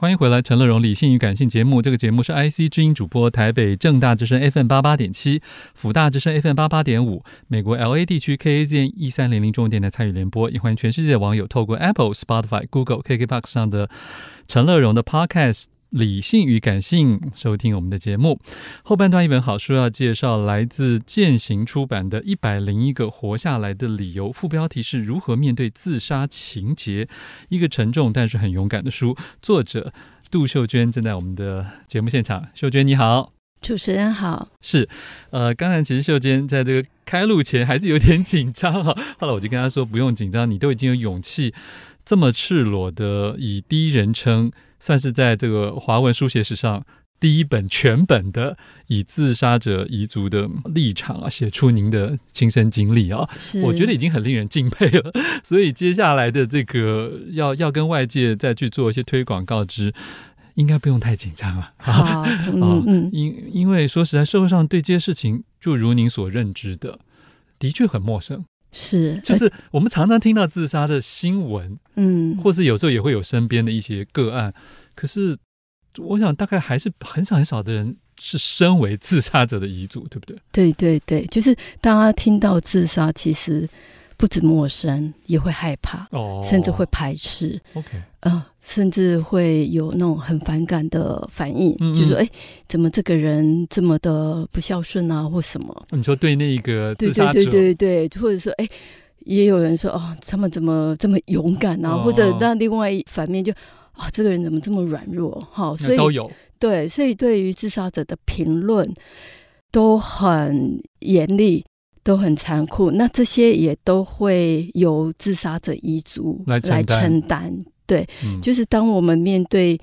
欢迎回来，陈乐融理性与感性节目。这个节目是 IC 知音主播，台北正大之声 FM 八八点七，辅大之声 FM 八八点五，美国 LA 地区 KAZN 一三零零中文电台参与联播。也欢迎全世界的网友透过 Apple、Spotify、Google、KKBox 上的陈乐融的 Podcast。理性与感性，收听我们的节目。后半段一本好书要介绍，来自践行出版的《一百零一个活下来的理由》，副标题是如何面对自杀情节，一个沉重但是很勇敢的书。作者杜秀娟正在我们的节目现场。秀娟你好，主持人好。是，呃，刚才其实秀娟在这个开录前还是有点紧张哈，后来我就跟她说不用紧张，你都已经有勇气这么赤裸的以第一人称。算是在这个华文书写史上第一本全本的以自杀者遗族的立场啊，写出您的亲身经历啊，是我觉得已经很令人敬佩了。所以接下来的这个要要跟外界再去做一些推广告知，应该不用太紧张了。啊，嗯嗯，因因为说实在，社会上对这些事情，就如您所认知的，的确很陌生。是，就是我们常常听到自杀的新闻，嗯，或是有时候也会有身边的一些个案，可是我想大概还是很少很少的人是身为自杀者的遗嘱，对不对？对对对，就是大家听到自杀，其实不止陌生，也会害怕，哦，甚至会排斥。OK，嗯、呃。甚至会有那种很反感的反应，嗯嗯就是说：“哎，怎么这个人这么的不孝顺啊，或什么？”你说对那个自杀者，对对对对对，或者说：“哎，也有人说哦，他们怎么这么勇敢啊？”哦、或者那另外一反面就啊、哦，这个人怎么这么软弱？哈，所以都有对，所以对于自杀者的评论都很严厉，都很残酷。那这些也都会由自杀者遗族来承担。对，嗯、就是当我们面对，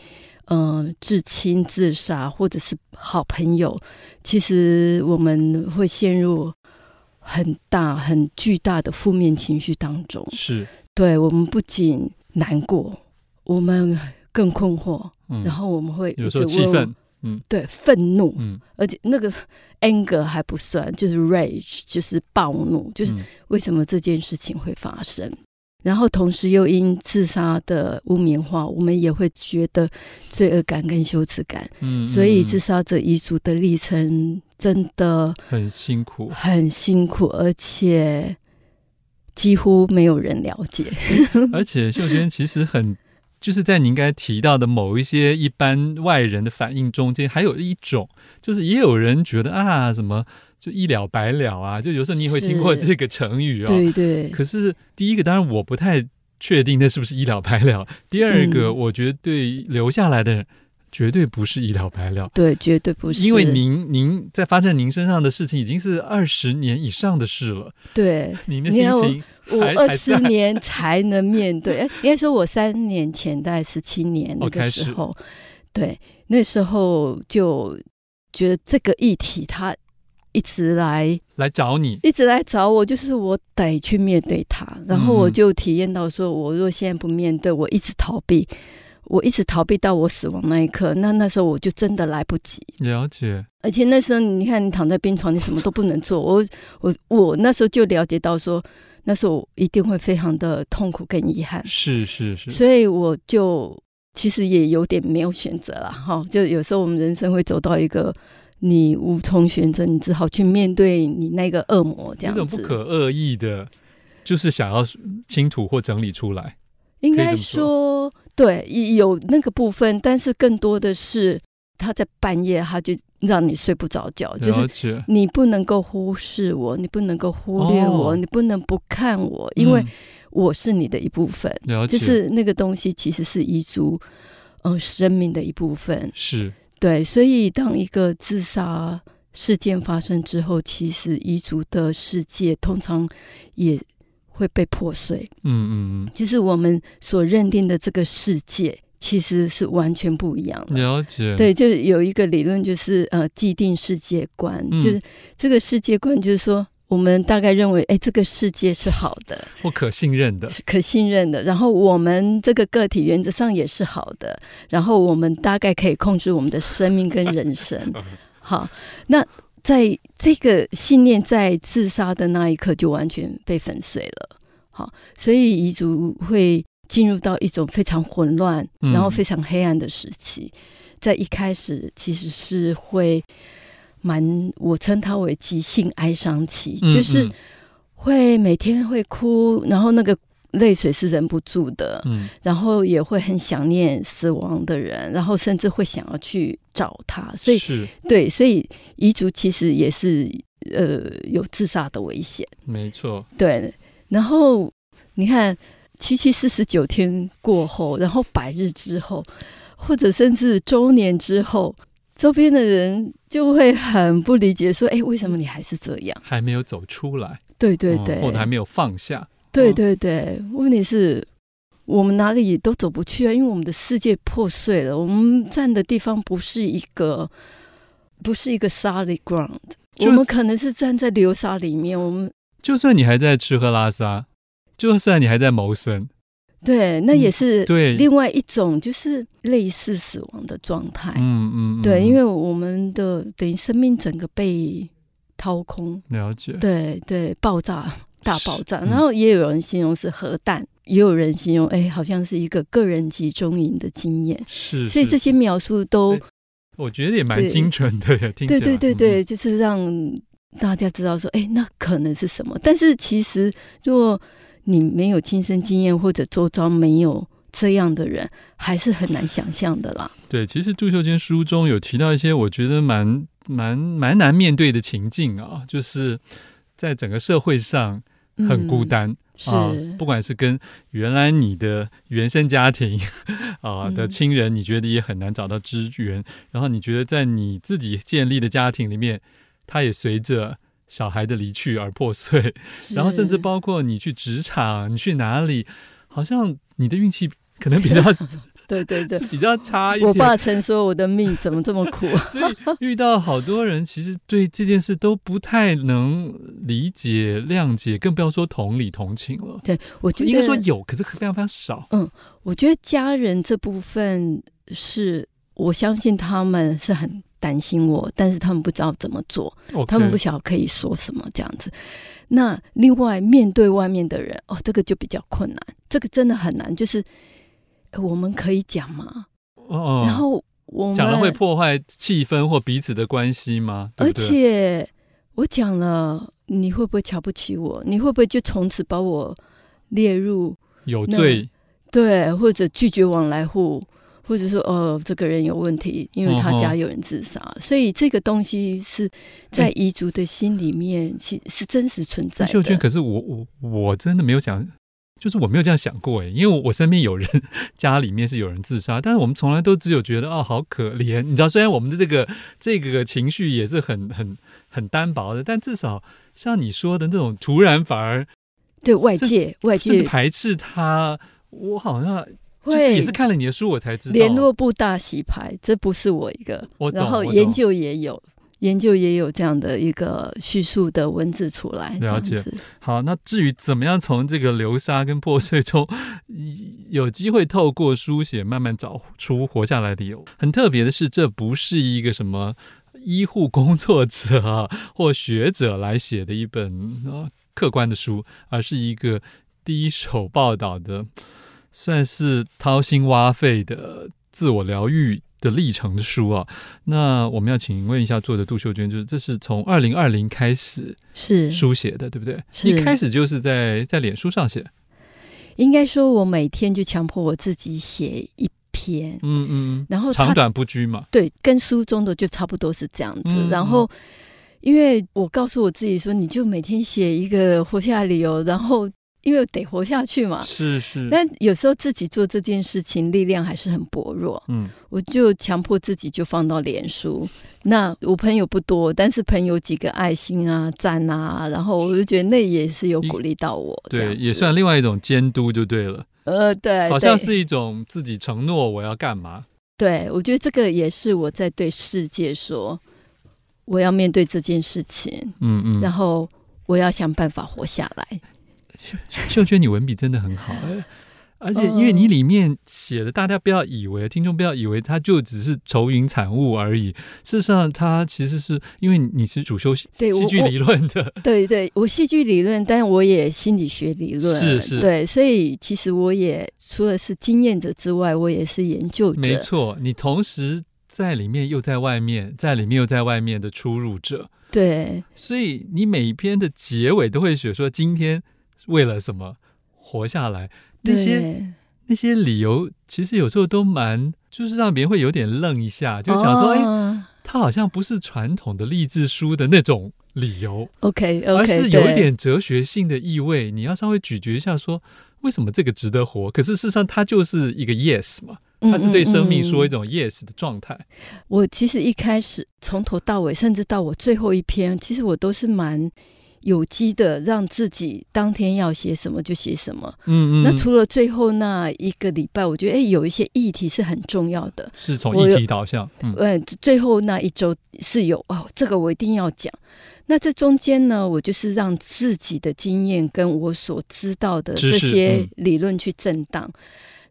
嗯、呃，至亲自杀或者是好朋友，其实我们会陷入很大、很巨大的负面情绪当中。是，对，我们不仅难过，我们更困惑，嗯、然后我们会有时候气愤，嗯，对，愤怒，嗯，而且那个 anger 还不算，就是 rage，就是暴怒，就是为什么这件事情会发生？然后同时又因自杀的污名化，我们也会觉得罪恶感跟羞耻感。嗯，所以自杀者遗族的历程真的很辛苦，很辛苦，而且几乎没有人了解。而且秀娟其实很，就是在您刚才提到的某一些一般外人的反应中间，还有一种，就是也有人觉得啊，什么。就一了百了啊！就有时候你也会听过这个成语啊、哦。对对。可是第一个，当然我不太确定那是不是一了百了。第二个，嗯、我觉得对留下来的人绝对不是一了百了。对，绝对不是。因为您您在发生您身上的事情已经是二十年以上的事了。对。您的心情我，二十年才能面对。哎，应该说我三年前大概十七年 那个时候，对，那时候就觉得这个议题它。一直来来找你，一直来找我，就是我得去面对他。然后我就体验到，说我若现在不面对，我一直逃避，我一直逃避到我死亡那一刻，那那时候我就真的来不及。了解。而且那时候，你看你躺在病床，你什么都不能做。我我我那时候就了解到，说那时候我一定会非常的痛苦跟遗憾。是是是。所以我就其实也有点没有选择了哈。就有时候我们人生会走到一个。你无从选择，你只好去面对你那个恶魔，这样子。这种不可恶意的，就是想要清吐或整理出来。应该说，对，有那个部分，但是更多的是他在半夜，他就让你睡不着觉，就是你不能够忽视我，你不能够忽略我，哦、你不能不看我，因为我是你的一部分。就是那个东西其实是遗族，嗯、呃，生命的一部分。是。对，所以当一个自杀事件发生之后，其实彝族的世界通常也会被破碎。嗯嗯嗯，就是我们所认定的这个世界，其实是完全不一样的。了解。对，就有一个理论，就是呃，既定世界观，嗯、就是这个世界观，就是说。我们大概认为，哎，这个世界是好的，或可信任的，可信任的。然后我们这个个体原则上也是好的。然后我们大概可以控制我们的生命跟人生。好，那在这个信念在自杀的那一刻就完全被粉碎了。好，所以遗族会进入到一种非常混乱，然后非常黑暗的时期。嗯、在一开始，其实是会蛮，我称它为急性哀伤期，嗯嗯就是会每天会哭，然后那个泪水是忍不住的，嗯，然后也会很想念死亡的人，然后甚至会想要去找他，所以是对，所以遗族其实也是呃有自杀的危险，没错，对，然后你看。七七四十九天过后，然后百日之后，或者甚至周年之后，周边的人就会很不理解，说：“哎，为什么你还是这样？还没有走出来？”对对对，或者还没有放下？对对对，问题是，我们哪里都走不去啊，因为我们的世界破碎了，我们站的地方不是一个，不是一个 solid ground，我们可能是站在流沙里面。我们就算你还在吃喝拉撒。就算你还在谋生，对，那也是对另外一种，就是类似死亡的状态。嗯嗯，对，因为我们的等于生命整个被掏空，了解。对对，爆炸大爆炸，然后也有人形容是核弹，也有人形容哎，好像是一个个人集中营的经验。是，所以这些描述都，我觉得也蛮精准的。对对对对，就是让大家知道说，哎，那可能是什么？但是其实如果你没有亲身经验，或者周遭没有这样的人，还是很难想象的啦。对，其实杜秀娟书中有提到一些我觉得蛮蛮蛮难面对的情境啊，就是在整个社会上很孤单、啊，不管是跟原来你的原生家庭 啊的亲人，你觉得也很难找到支援，嗯、然后你觉得在你自己建立的家庭里面，它也随着。小孩的离去而破碎，然后甚至包括你去职场，你去哪里，好像你的运气可能比较，对对对，是比较差一点。我爸曾说我的命怎么这么苦，所以遇到好多人，其实对这件事都不太能理解、谅解，更不要说同理、同情了。对，我觉得应该说有，可是非常非常少。嗯，我觉得家人这部分是我相信他们是很。担心我，但是他们不知道怎么做.他们不晓得可以说什么这样子。那另外面对外面的人，哦，这个就比较困难，这个真的很难。就是我们可以讲吗？哦，然后我们讲了会破坏气氛或彼此的关系吗？对对，而且我讲了，你会不会瞧不起我？你会不会就从此把我列入有罪？对，或者拒绝往来户？或者说，哦，这个人有问题，因为他家有人自杀，哦、所以这个东西是在彝族的心里面，其实是真实存在的。秀娟，可是我我我真的没有想，就是我没有这样想过哎，因为我身边有人 家里面是有人自杀，但是我们从来都只有觉得哦，好可怜。你知道，虽然我们的这个这个情绪也是很很很单薄的，但至少像你说的那种突然反而对外界外界排斥他，我好像。会也是看了你的书，我才知道联络部大洗牌，这不是我一个。我，然后研究也有研究也有这样的一个叙述的文字出来。了解。好，那至于怎么样从这个流沙跟破碎中有机会透过书写慢慢找出活下来的理由，很特别的是，这不是一个什么医护工作者啊或学者来写的一本啊客观的书，而是一个第一手报道的。算是掏心挖肺的自我疗愈的历程的书啊。那我们要请问一下作者杜秀娟，就是这是从二零二零开始是书写的，对不对？一开始就是在在脸书上写。应该说，我每天就强迫我自己写一篇，嗯嗯，然后长短不拘嘛。对，跟书中的就差不多是这样子。嗯、然后，因为我告诉我自己说，你就每天写一个活下来理由，然后。因为得活下去嘛，是是。但有时候自己做这件事情力量还是很薄弱，嗯，我就强迫自己就放到脸书。那我朋友不多，但是朋友几个爱心啊、赞啊，然后我就觉得那也是有鼓励到我，对，也算另外一种监督就对了。呃，对，好像是一种自己承诺我要干嘛。对，我觉得这个也是我在对世界说，我要面对这件事情，嗯嗯，然后我要想办法活下来。秀秀娟，你文笔真的很好。而且因为你里面写的，大家不要以为听众不要以为它就只是愁云惨雾而已。事实上，它其实是因为你是主修戏剧理论的，对对，我戏剧理论，但我也心理学理论，是是，对，所以其实我也除了是经验者之外，我也是研究者。没错，你同时在里面又在外面，在里面又在外面的出入者。对，所以你每一篇的结尾都会写说今天为了什么活下来。那些那些理由其实有时候都蛮，就是让别人会有点愣一下，就想说，哎、哦，他好像不是传统的励志书的那种理由，OK，, okay 而是有一点哲学性的意味。你要稍微咀嚼一下，说为什么这个值得活？可是事实上，它就是一个 yes 嘛，它是对生命说一种 yes 的状态。嗯嗯嗯。我其实一开始从头到尾，甚至到我最后一篇，其实我都是蛮。有机的，让自己当天要写什么就写什么。嗯嗯。那除了最后那一个礼拜，我觉得哎，有一些议题是很重要的，是从议题导向。嗯，嗯，最后那一周是有哦，这个我一定要讲。那这中间呢，我就是让自己的经验跟我所知道的这些理论去震荡。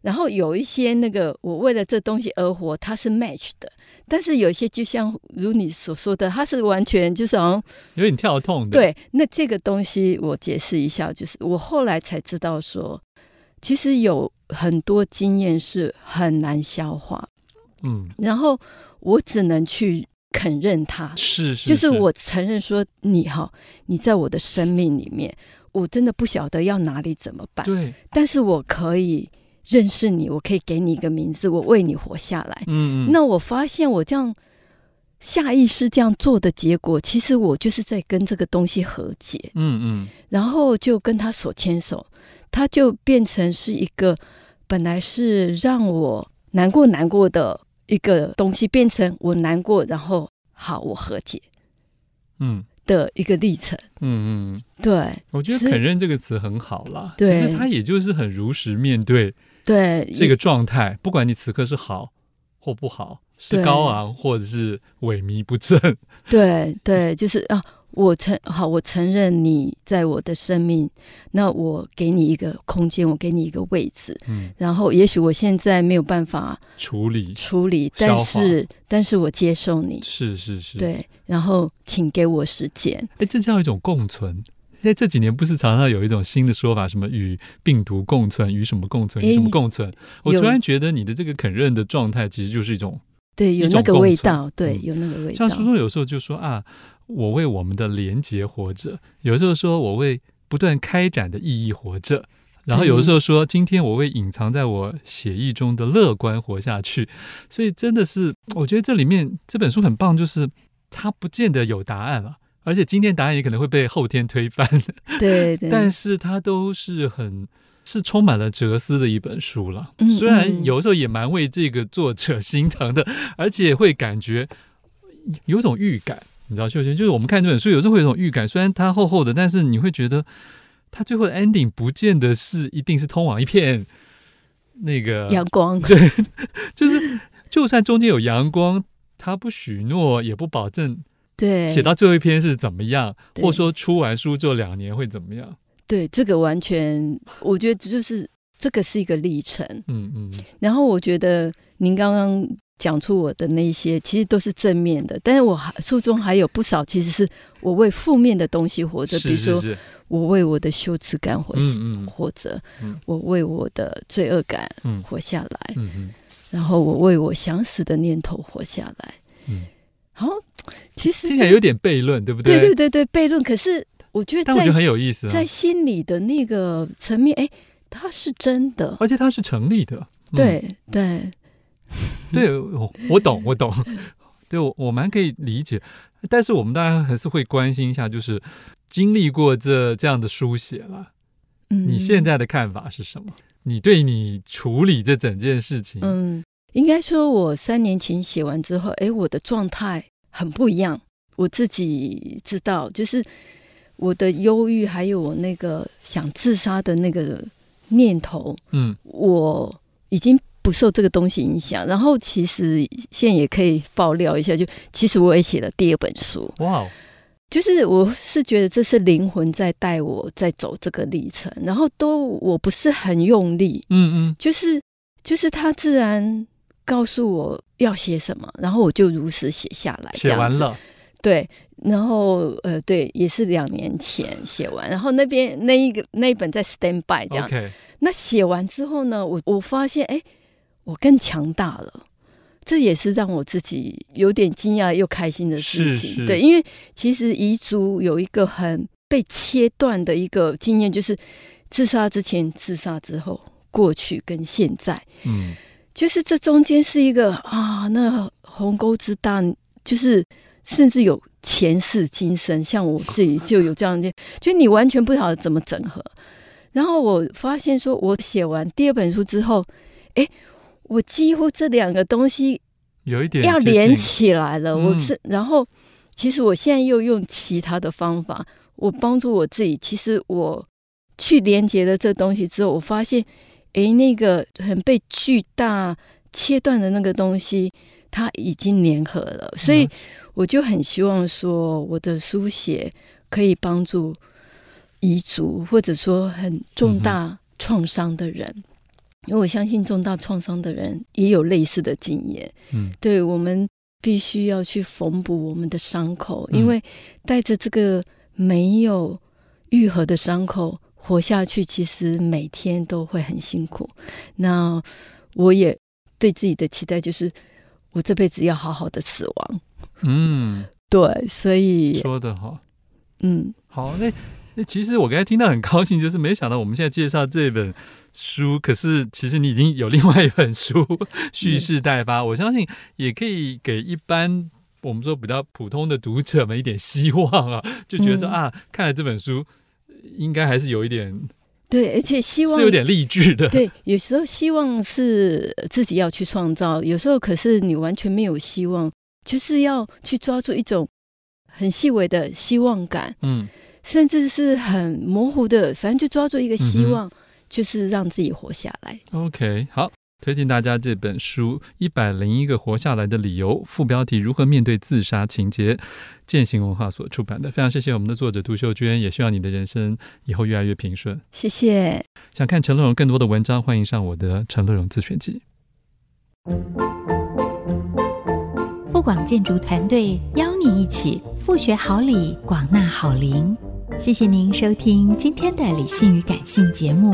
然后有一些那个，我为了这东西而活，它是 match 的。但是有一些就像如你所说的，它是完全就是好像有点跳痛的。对，那这个东西我解释一下，就是我后来才知道说，其实有很多经验是很难消化。嗯，然后我只能去肯认它，是，是，是，就是我承认说你哈，你在我的生命里面，我真的不晓得要哪里怎么办。对，但是我可以。认识你，我可以给你一个名字，我为你活下来。嗯嗯。那我发现我这样下意识这样做的结果，其实我就是在跟这个东西和解。嗯嗯。然后就跟他手牵手，他就变成是一个本来是让我难过难过的一个东西，变成我难过，然后好我和解。嗯。的一个历程。嗯嗯。对。我觉得“肯认”这个词很好啦。对。其实他也就是很如实面对。对这个状态，不管你此刻是好或不好，是高昂或者是萎靡不振，对对，就是啊，我承好，我承认你在我的生命，那我给你一个空间，我给你一个位置，嗯，然后也许我现在没有办法处理处理，但是但是我接受你，是是是，对，然后请给我时间，哎，这叫一种共存。在这几年，不是常常有一种新的说法，什么与病毒共存，与什么共存，与什么共存？我突然觉得你的这个肯认的状态，其实就是一种对，有那个味道，对，有那个味道。像书中有时候就说啊，我为我们的连结活着；有时候说我为不断开展的意义活着；然后有的时候说，今天我为隐藏在我写意中的乐观活下去。所以真的是，我觉得这里面这本书很棒，就是它不见得有答案了。而且今天答案也可能会被后天推翻，对，对，但是它都是很是充满了哲思的一本书了。嗯，虽然有时候也蛮为这个作者心疼的，而且会感觉有种预感，你知道，秀娟，就是我们看这本书，有时候会有种预感，虽然它厚厚的，但是你会觉得它最后的 ending 不见得是一定是通往一片那个阳光，对，就是就算中间有阳光，它不许诺，也不保证。对，写到最后一篇是怎么样，或者说出完书之后两年会怎么样？对，这个完全，我觉得就是这个是一个历程。嗯嗯。然后我觉得您刚刚讲出我的那些，其实都是正面的，但是我还书中还有不少，其实是我为负面的东西活着，比如说我为我的羞耻感活嗯嗯活着，嗯，我为我的罪恶感活下来，嗯嗯，然后我为我想死的念头活下来，嗯。好，其实听起来有点悖论，对不对？对对对对，悖论。可是我觉得，但我觉得很有意思，在心理的那个层面，哎，它是真的，而且它是成立的。对对 对，我我懂，我懂。对我我蛮可以理解，但是我们当然还是会关心一下，就是经历过这这样的书写了，嗯，你现在的看法是什么？你对你处理这整件事情，嗯。应该说，我三年前写完之后，哎，我的状态很不一样。我自己知道，就是我的忧郁，还有我那个想自杀的那个念头，嗯，我已经不受这个东西影响。然后，其实现在也可以爆料一下，就其实我也写了第二本书。哇！就是我是觉得这是灵魂在带我在走这个历程，然后都我不是很用力，嗯嗯，就是就是他自然告诉我要写什么，然后我就如实写下来，写完了，对，然后呃对，也是两年前写完，然后那边那一个那一本在 stand by 这样.那写完之后呢，我我发现哎，我更强大了。这也是让我自己有点惊讶又开心的事情，对，因为其实遗族有一个很被切断的一个经验，就是自杀之前、自杀之后、过去跟现在，嗯，就是这中间是一个啊，那鸿沟之大，就是甚至有前世今生，像我自己就有这样的，就你完全不晓得怎么整合。然后我发现，说我写完第二本书之后，哎。我几乎这两个东西有一点要连起来了。嗯、我是，然后其实我现在又用其他的方法，我帮助我自己。其实我去连接了这东西之后，我发现，哎，那个很被巨大切断的那个东西，它已经粘合了。所以我就很希望说，我的书写可以帮助遗族，或者说很重大创伤的人。嗯因为我相信重大创伤的人也有类似的经验，嗯，对，我们必须要去缝补我们的伤口，因为带着这个没有愈合的伤口活下去，其实每天都会很辛苦。那我也对自己的期待就是，我这辈子要好好的死亡。嗯，对，所以说的好，嗯，好，那那其实我刚才听到很高兴，就是没想到我们现在介绍这本。书，可是其实你已经有另外一本书 蓄势待发，我相信也可以给一般我们说比较普通的读者们一点希望啊，就觉得说啊，看了这本书应该还是有一点对，而且希望是有点励志的。对，有时候希望是自己要去创造，有时候可是你完全没有希望，就是要去抓住一种很细微的希望感，嗯，甚至是很模糊的，反正就抓住一个希望。嗯就是让自己活下来。OK，好，推荐大家这本书《一百零一个活下来的理由》，副标题《如何面对自杀情节》，践行文化所出版的。非常谢谢我们的作者杜秀娟，也希望你的人生以后越来越平顺。谢谢。想看陈乐融更多的文章，欢迎上我的陈乐融自选集。富广建筑团队邀你一起富学好礼，广纳好邻。谢谢您收听今天的理性与感性节目。